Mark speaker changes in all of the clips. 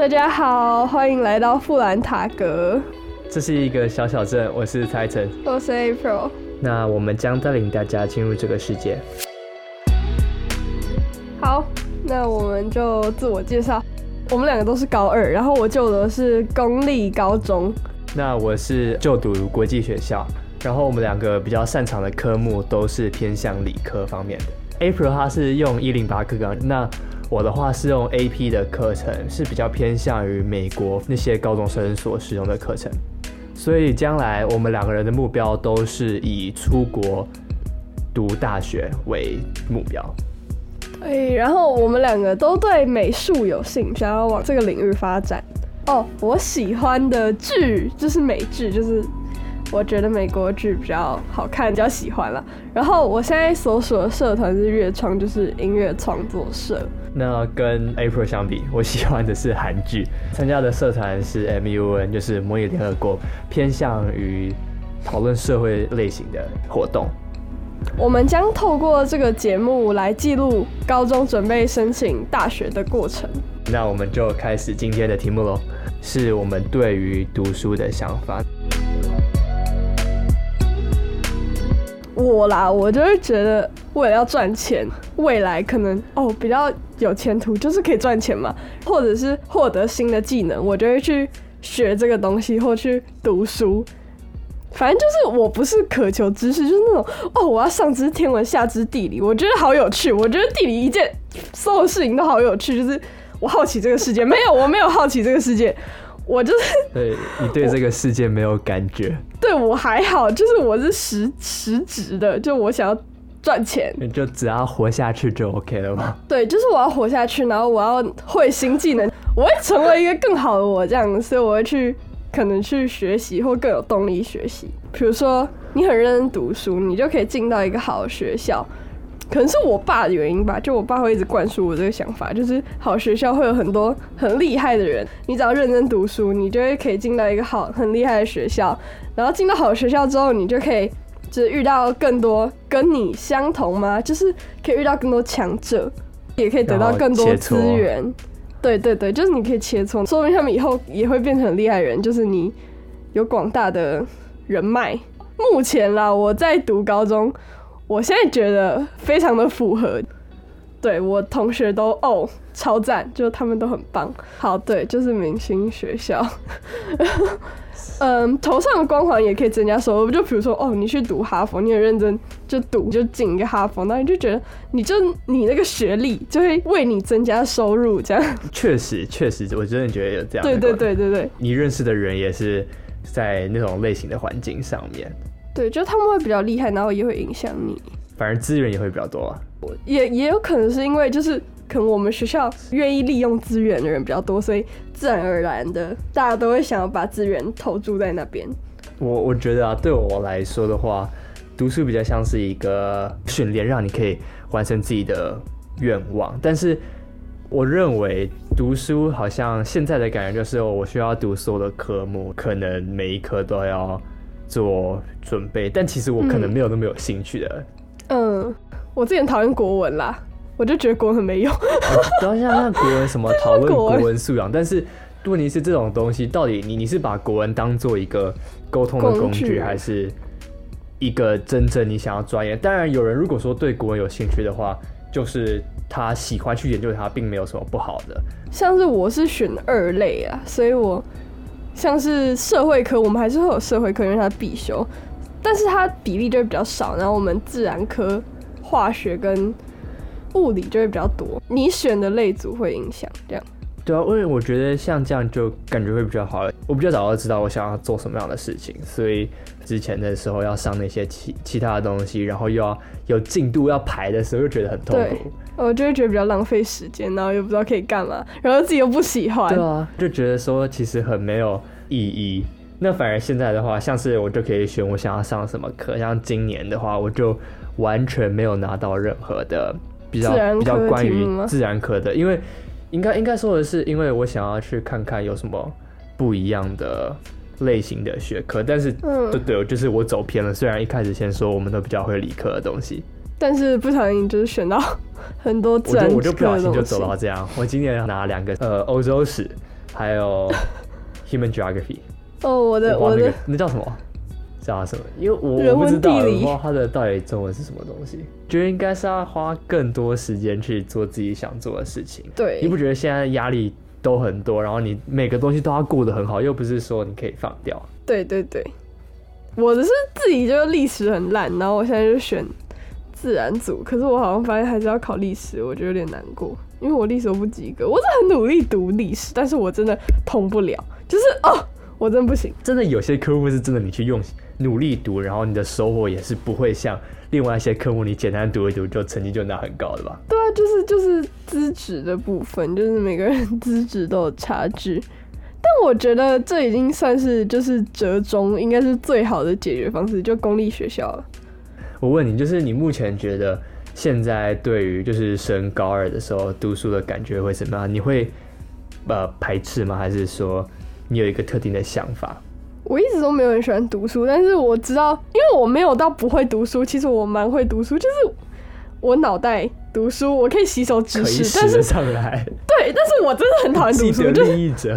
Speaker 1: 大家好，欢迎来到富兰塔格，
Speaker 2: 这是一个小小镇，我是蔡晨，
Speaker 1: 我是 April。
Speaker 2: 那我们将带领大家进入这个世界。
Speaker 1: 好，那我们就自我介绍。我们两个都是高二，然后我就的是公立高中。
Speaker 2: 那我是就读国际学校，然后我们两个比较擅长的科目都是偏向理科方面的。April 他是用一零八课纲，那我的话是用 AP 的课程，是比较偏向于美国那些高中生所使用的课程。所以将来我们两个人的目标都是以出国读大学为目标。
Speaker 1: 对，然后我们两个都对美术有兴趣，想要往这个领域发展。哦，我喜欢的剧就是美剧，就是我觉得美国剧比较好看，比较喜欢了。然后我现在所属的社团是乐创，就是音乐创作社。
Speaker 2: 那跟 April 相比，我喜欢的是韩剧，参加的社团是 MUN，就是模拟联合国，偏向于讨论社会类型的活动。
Speaker 1: 我们将透过这个节目来记录高中准备申请大学的过程。
Speaker 2: 那我们就开始今天的题目喽，是我们对于读书的想法。
Speaker 1: 我啦，我就是觉得为了要赚钱，未来可能哦比较有前途，就是可以赚钱嘛，或者是获得新的技能，我就会去学这个东西或去读书。反正就是我不是渴求知识，就是那种哦我要上知天文下知地理，我觉得好有趣，我觉得地理一件所有事情都好有趣，就是我好奇这个世界，没有我没有好奇这个世界。我就是
Speaker 2: 对 你对这个世界没有感觉，
Speaker 1: 对我还好，就是我是实实质的，就我想要赚钱，你
Speaker 2: 就只要活下去就 OK 了吗？
Speaker 1: 对，就是我要活下去，然后我要会新技能，我会成为一个更好的我这样，所以我会去可能去学习或更有动力学习。比如说你很认真读书，你就可以进到一个好的学校。可能是我爸的原因吧，就我爸会一直灌输我这个想法，就是好学校会有很多很厉害的人，你只要认真读书，你就会可以进到一个好很厉害的学校，然后进到好学校之后，你就可以就是遇到更多跟你相同吗？就是可以遇到更多强者，也可以得到更多资源。对对对，就是你可以切磋，说明他们以后也会变成很厉害人，就是你有广大的人脉。目前啦，我在读高中。我现在觉得非常的符合，对我同学都哦超赞，就他们都很棒。好，对，就是明星学校，嗯，头上的光环也可以增加收入。就比如说，哦，你去读哈佛，你很认真就读，就进一个哈佛，那你就觉得你就你那个学历就会为你增加收入，这样。
Speaker 2: 确实，确实，我真的觉得有这样。
Speaker 1: 对对对对对，
Speaker 2: 你认识的人也是在那种类型的环境上面。
Speaker 1: 对，就他们会比较厉害，然后也会影响你。
Speaker 2: 反而资源也会比较多啊。
Speaker 1: 也也有可能是因为就是可能我们学校愿意利用资源的人比较多，所以自然而然的大家都会想要把资源投注在那边。
Speaker 2: 我我觉得啊，对我来说的话，读书比较像是一个训练，让你可以完成自己的愿望。但是我认为读书好像现在的感觉就是，我需要读所有的科目，可能每一科都要。做准备，但其实我可能没有那么有兴趣的。
Speaker 1: 嗯，我之前讨厌国文啦，我就觉得国文很没用。
Speaker 2: 不要像那国文什么讨论国文素养，但是问题是这种东西到底你你是把国文当做一个沟通的工具，还是一个真正你想要钻研？当然，有人如果说对国文有兴趣的话，就是他喜欢去研究它，并没有什么不好的。
Speaker 1: 像是我是选二类啊，所以我。像是社会科，我们还是会有社会科，因为它必修，但是它比例就会比较少。然后我们自然科、化学跟物理就会比较多。你选的类组会影响这样。
Speaker 2: 对啊，因为我觉得像这样就感觉会比较好。我比较早就知道我想要做什么样的事情，所以之前的时候要上那些其其他的东西，然后又要有进度要排的时候，又觉得很痛苦。
Speaker 1: 我就会觉得比较浪费时间，然后又不知道可以干嘛，然后自己又不喜欢。
Speaker 2: 对啊，就觉得说其实很没有意义。那反而现在的话，像是我就可以选我想要上什么课。像今年的话，我就完全没有拿到任何的比较比较关于自然科的，因为应该应该说的是，因为我想要去看看有什么不一样的类型的学科。但是，对对，就是我走偏了。虽然一开始先说我们都比较会理科的东西。
Speaker 1: 但是不小心就是选到很多自然
Speaker 2: 我就不小心就走到这样。我今年拿两个呃欧洲史，还有 Human Geography。
Speaker 1: 哦，我的我的
Speaker 2: 那叫什么？叫什么？因为我不知道，不知道它的到底中文是什么东西。觉得应该是要花更多时间去做自己想做的事情。
Speaker 1: 对，
Speaker 2: 你不觉得现在压力都很多，然后你每个东西都要过得很好，又不是说你可以放掉。
Speaker 1: 对对对，我的是自己就历史很烂，然后我现在就选自然组，可是我好像发现还是要考历史，我觉得有点难过，因为我历史都不及格。我是很努力读历史，但是我真的通不了，就是哦，我真的不行。
Speaker 2: 真的有些科目是真的，你去用努力读，然后你的收获也是不会像另外一些科目你简单读一读就成绩就拿很高的吧？
Speaker 1: 对啊，就是就是资质的部分，就是每个人资质都有差距。但我觉得这已经算是就是折中，应该是最好的解决方式，就公立学校了。
Speaker 2: 我问你，就是你目前觉得现在对于就是升高二的时候读书的感觉会怎么样？你会呃排斥吗？还是说你有一个特定的想法？
Speaker 1: 我一直都没有很喜欢读书，但是我知道，因为我没有到不会读书，其实我蛮会读书，就是我脑袋读书，我可以吸收知识，但是
Speaker 2: 上来，
Speaker 1: 对，但是我真的很讨厌读书，
Speaker 2: 就是对，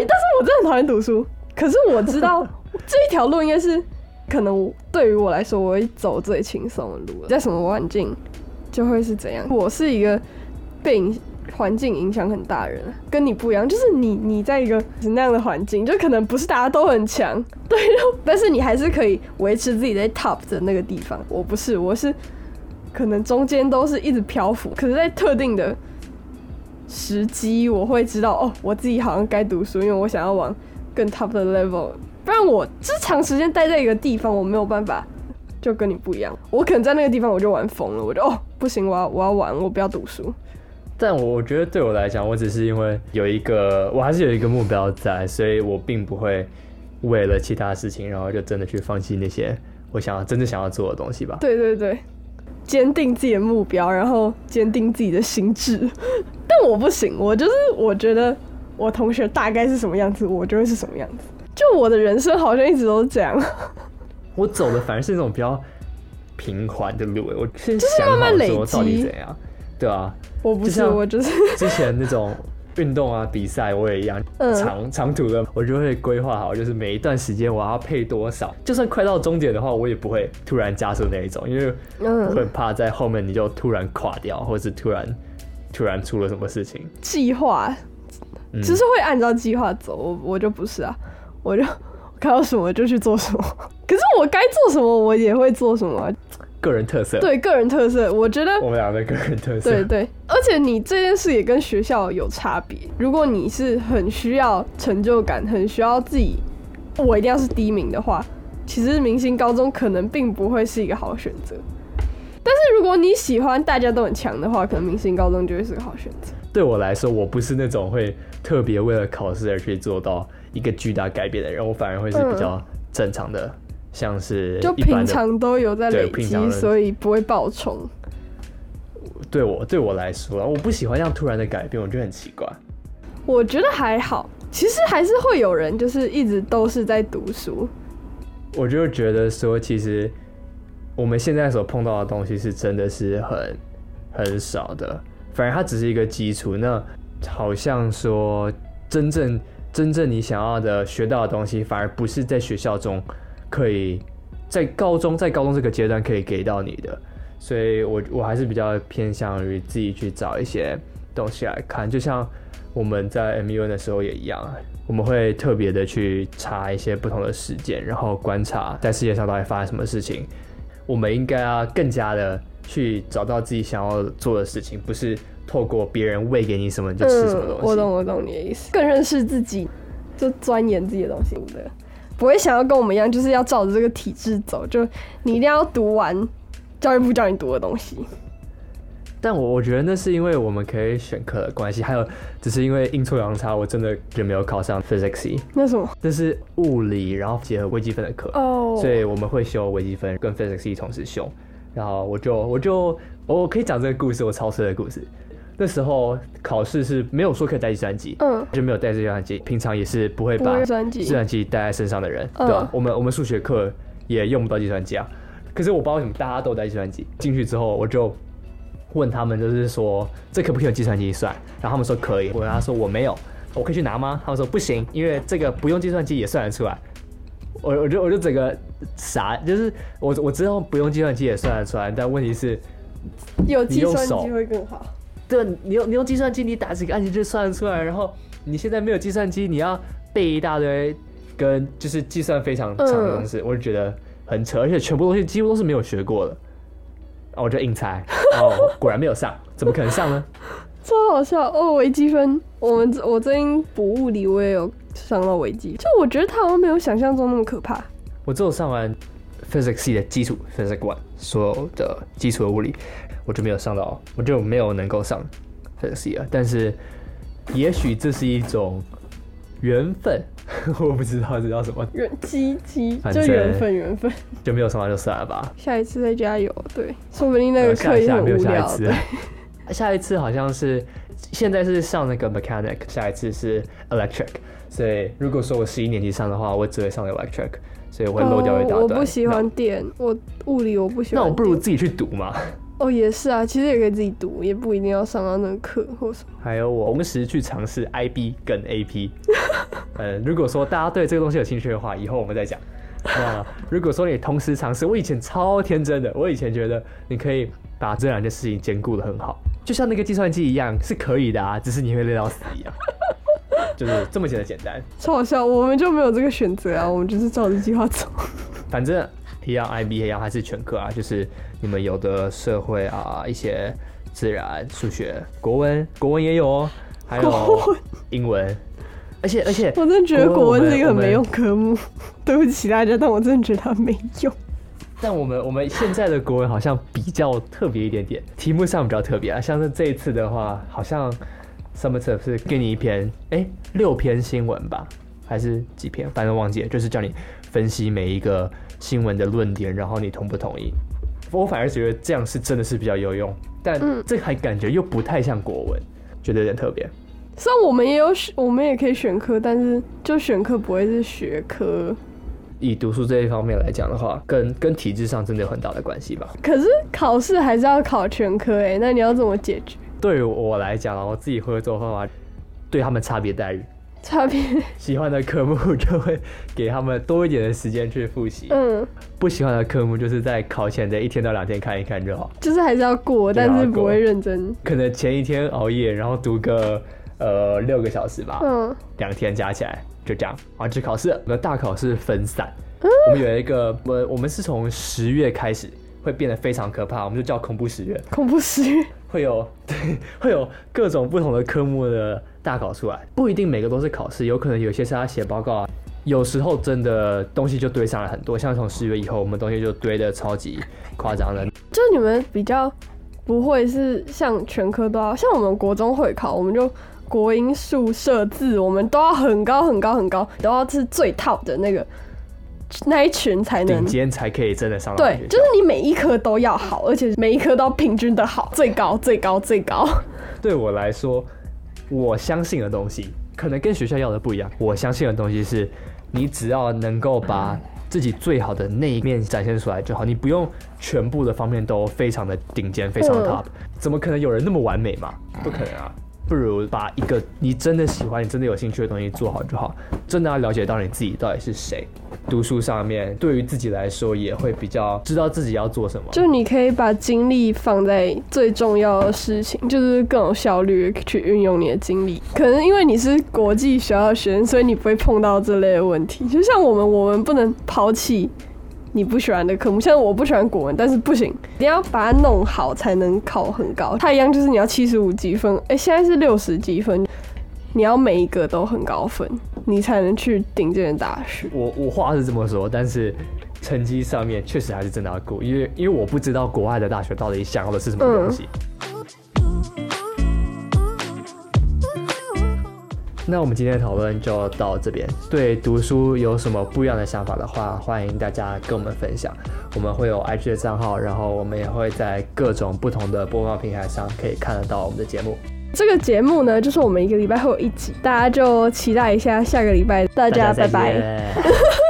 Speaker 2: 但
Speaker 1: 是我真的很讨厌读书。可是我知道这一条路应该是可能对于我来说，我会走最轻松的路，在什么环境就会是怎样。我是一个被影。环境影响很大，人跟你不一样，就是你你在一个那样的环境，就可能不是大家都很强，对，但是你还是可以维持自己在 top 的那个地方。我不是，我是可能中间都是一直漂浮，可是在特定的时机，我会知道哦，我自己好像该读书，因为我想要往更 top 的 level。不然我是长时间待在一个地方，我没有办法就跟你不一样。我可能在那个地方我就玩疯了，我就哦不行，我要我要玩，我不要读书。
Speaker 2: 但我我觉得对我来讲，我只是因为有一个，我还是有一个目标在，所以我并不会为了其他事情，然后就真的去放弃那些我想要真正想要做的东西吧。
Speaker 1: 对对对，坚定自己的目标，然后坚定自己的心智。但我不行，我就是我觉得我同学大概是什么样子，我就会是什么样子。就我的人生好像一直都是这样。
Speaker 2: 我走的反而是那种比较平缓的路，我
Speaker 1: 就是慢慢累积
Speaker 2: 怎样。对啊，
Speaker 1: 我不是，我就是
Speaker 2: 之前那种运动啊比赛，我也一样，长长途的我就会规划好，就是每一段时间我要配多少，就算快到终点的话，我也不会突然加速那一种，因为会怕在后面你就突然垮掉，或者是突然突然出了什么事情。
Speaker 1: 计划只是会按照计划走，我我就不是啊，我就看到什么就去做什么，可是我该做什么我也会做什么。
Speaker 2: 个人特色，
Speaker 1: 对个人特色，我觉得
Speaker 2: 我们俩的个人特色，
Speaker 1: 对对，而且你这件事也跟学校有差别。如果你是很需要成就感，很需要自己，我一定要是第一名的话，其实明星高中可能并不会是一个好选择。但是如果你喜欢大家都很强的话，可能明星高中就会是个好选择。
Speaker 2: 对我来说，我不是那种会特别为了考试而去做到一个巨大改变的人，我反而会是比较正常的。像是
Speaker 1: 就平常都有在累积，所以不会爆冲。
Speaker 2: 对我对我来说，我不喜欢这样突然的改变，我觉得很奇怪。
Speaker 1: 我觉得还好，其实还是会有人就是一直都是在读书。
Speaker 2: 我就觉得说，其实我们现在所碰到的东西是真的是很很少的，反而它只是一个基础。那好像说，真正真正你想要的学到的东西，反而不是在学校中。可以在高中，在高中这个阶段可以给到你的，所以我我还是比较偏向于自己去找一些东西来看，就像我们在 MUN 的时候也一样，我们会特别的去查一些不同的事件，然后观察在世界上到底发生什么事情。我们应该要更加的去找到自己想要做的事情，不是透过别人喂给你什么就吃什么东西。
Speaker 1: 我懂，我懂你的意思，更认识自己，就钻研自己的东西，对。不会想要跟我们一样，就是要照着这个体制走，就你一定要读完教育部叫你读的东西。
Speaker 2: 但我我觉得那是因为我们可以选课的关系，还有只是因为阴错阳差，我真的就没有考上 physics。
Speaker 1: 那什么？
Speaker 2: 这是物理，然后结合微积分的课哦，所以我们会修微积分跟 physics 同时修。然后我就我就我可以讲这个故事，我超车的故事。那时候考试是没有说可以带计算机，嗯，就没有带计算机。平常也是不会把计算机带在身上的人，对吧？我们我们数学课也用不到计算机啊。可是我不知道为什么大家都带计算机。进去之后，我就问他们，就是说这可不可以用计算机算？然后他们说可以。我跟他说我没有，我可以去拿吗？他们说不行，因为这个不用计算机也算得出来。我我就我就整个傻，就是我我知道不用计算机也算得出来，但问题是，
Speaker 1: 有计算机会更好。
Speaker 2: 对，你用你用计算机，你打几个按键就算得出来。然后你现在没有计算机，你要背一大堆跟就是计算非常长的东西，我就觉得很扯，而且全部东西几乎都是没有学过的。我就硬猜，哦，果然没有上，怎么可能上呢？
Speaker 1: 超好笑哦！微积分，我们我最近补物理，我也有上到微积，就我觉得它好像没有想象中那么可怕。
Speaker 2: 我只有上完 physics 的基础 physics one 所有的基础的物理，我就没有上到，我就没有能够上 physics 了。但是也许这是一种缘分，我不知道这叫什么
Speaker 1: 缘机机，就缘分缘分，
Speaker 2: 就没有上到就算了吧。
Speaker 1: 下一次再加油，对，说不定那个课也很无聊。
Speaker 2: 下一次好像是现在是上那个 mechanic，下一次是 electric，所以如果说我十一年级上的话，我只会上 electric，所以我会漏掉一大段。
Speaker 1: 我不喜欢电，我物理我不喜欢。
Speaker 2: 那我不如自己去读嘛。
Speaker 1: 哦，也是啊，其实也可以自己读，也不一定要上到那个课或什么。
Speaker 2: 还有我同时去尝试 IB 跟 AP。呃，如果说大家对这个东西有兴趣的话，以后我们再讲。那如果说你同时尝试，我以前超天真的，我以前觉得你可以把这两件事情兼顾的很好。就像那个计算机一样是可以的啊，只是你会累到死一样，就是这么简单简单。
Speaker 1: 超好笑，我们就没有这个选择啊，我们就是照着计划走。
Speaker 2: 反正一样，IB 一样还是全科啊，就是你们有的社会啊，一些自然、数学、国文，国文也有哦，还有英文，而且而且，
Speaker 1: 我真的觉得国文是一个很没用科目，对不起大家，但我真的觉得它没用。
Speaker 2: 但我们我们现在的国文好像比较特别一点点，题目上比较特别啊。像是这一次的话，好像 Summer 是给你一篇，哎，六篇新闻吧，还是几篇？反正忘记了，就是叫你分析每一个新闻的论点，然后你同不同意？我反而觉得这样是真的是比较有用，但这还感觉又不太像国文，觉得有点特别。
Speaker 1: 虽然我们也有选，我们也可以选科，但是就选科不会是学科。
Speaker 2: 以读书这一方面来讲的话，跟跟体制上真的有很大的关系吧。
Speaker 1: 可是考试还是要考全科哎，那你要怎么解决？
Speaker 2: 对于我来讲啊，我自己会做方法，对他们差别待遇。
Speaker 1: 差别
Speaker 2: 喜欢的科目就会给他们多一点的时间去复习。嗯。不喜欢的科目就是在考前的一天到两天看一看就好。
Speaker 1: 就是还是要过，但是不会认真。
Speaker 2: 可能前一天熬夜，然后读个呃六个小时吧。嗯。两天加起来。就这样啊，去考试。我们大考试分散，我们有一个，我我们是从十月开始会变得非常可怕，我们就叫恐怖十月。
Speaker 1: 恐怖十月
Speaker 2: 会有 对，会有各种不同的科目的大考出来，不一定每个都是考试，有可能有些是他写报告啊。有时候真的东西就堆上来很多，像从十月以后，我们东西就堆的超级夸张的。
Speaker 1: 就你们比较不会是像全科都要，像我们国中会考，我们就。国音数设字，我们都要很高很高很高，都要是最 top 的那个那一群才能
Speaker 2: 顶尖才可以真的上。
Speaker 1: 对，就是你每一科都要好，而且每一科都平均的好，最高最高最高。
Speaker 2: 对我来说，我相信的东西可能跟学校要的不一样。我相信的东西是，你只要能够把自己最好的那一面展现出来就好，你不用全部的方面都非常的顶尖，非常 top。怎么可能有人那么完美嘛？不可能啊！不如把一个你真的喜欢、你真的有兴趣的东西做好就好。真的要了解到你自己到底是谁。读书上面对于自己来说也会比较知道自己要做什么。
Speaker 1: 就你可以把精力放在最重要的事情，就是更有效率去运用你的精力。可能因为你是国际学校学生，所以你不会碰到这类的问题。就像我们，我们不能抛弃。你不喜欢的科目，像我不喜欢国文，但是不行，你要把它弄好才能考很高。它一样就是你要七十五积分，哎，现在是六十积分，你要每一个都很高分，你才能去顶尖的大学。
Speaker 2: 我我话是这么说，但是成绩上面确实还是真的要过，因为因为我不知道国外的大学到底想要的是什么东西。那我们今天的讨论就到这边。对读书有什么不一样的想法的话，欢迎大家跟我们分享。我们会有 IG 的账号，然后我们也会在各种不同的播放平台上可以看得到我们的节目。
Speaker 1: 这个节目呢，就是我们一个礼拜会有一集，大家就期待一下下个礼拜。大家拜拜。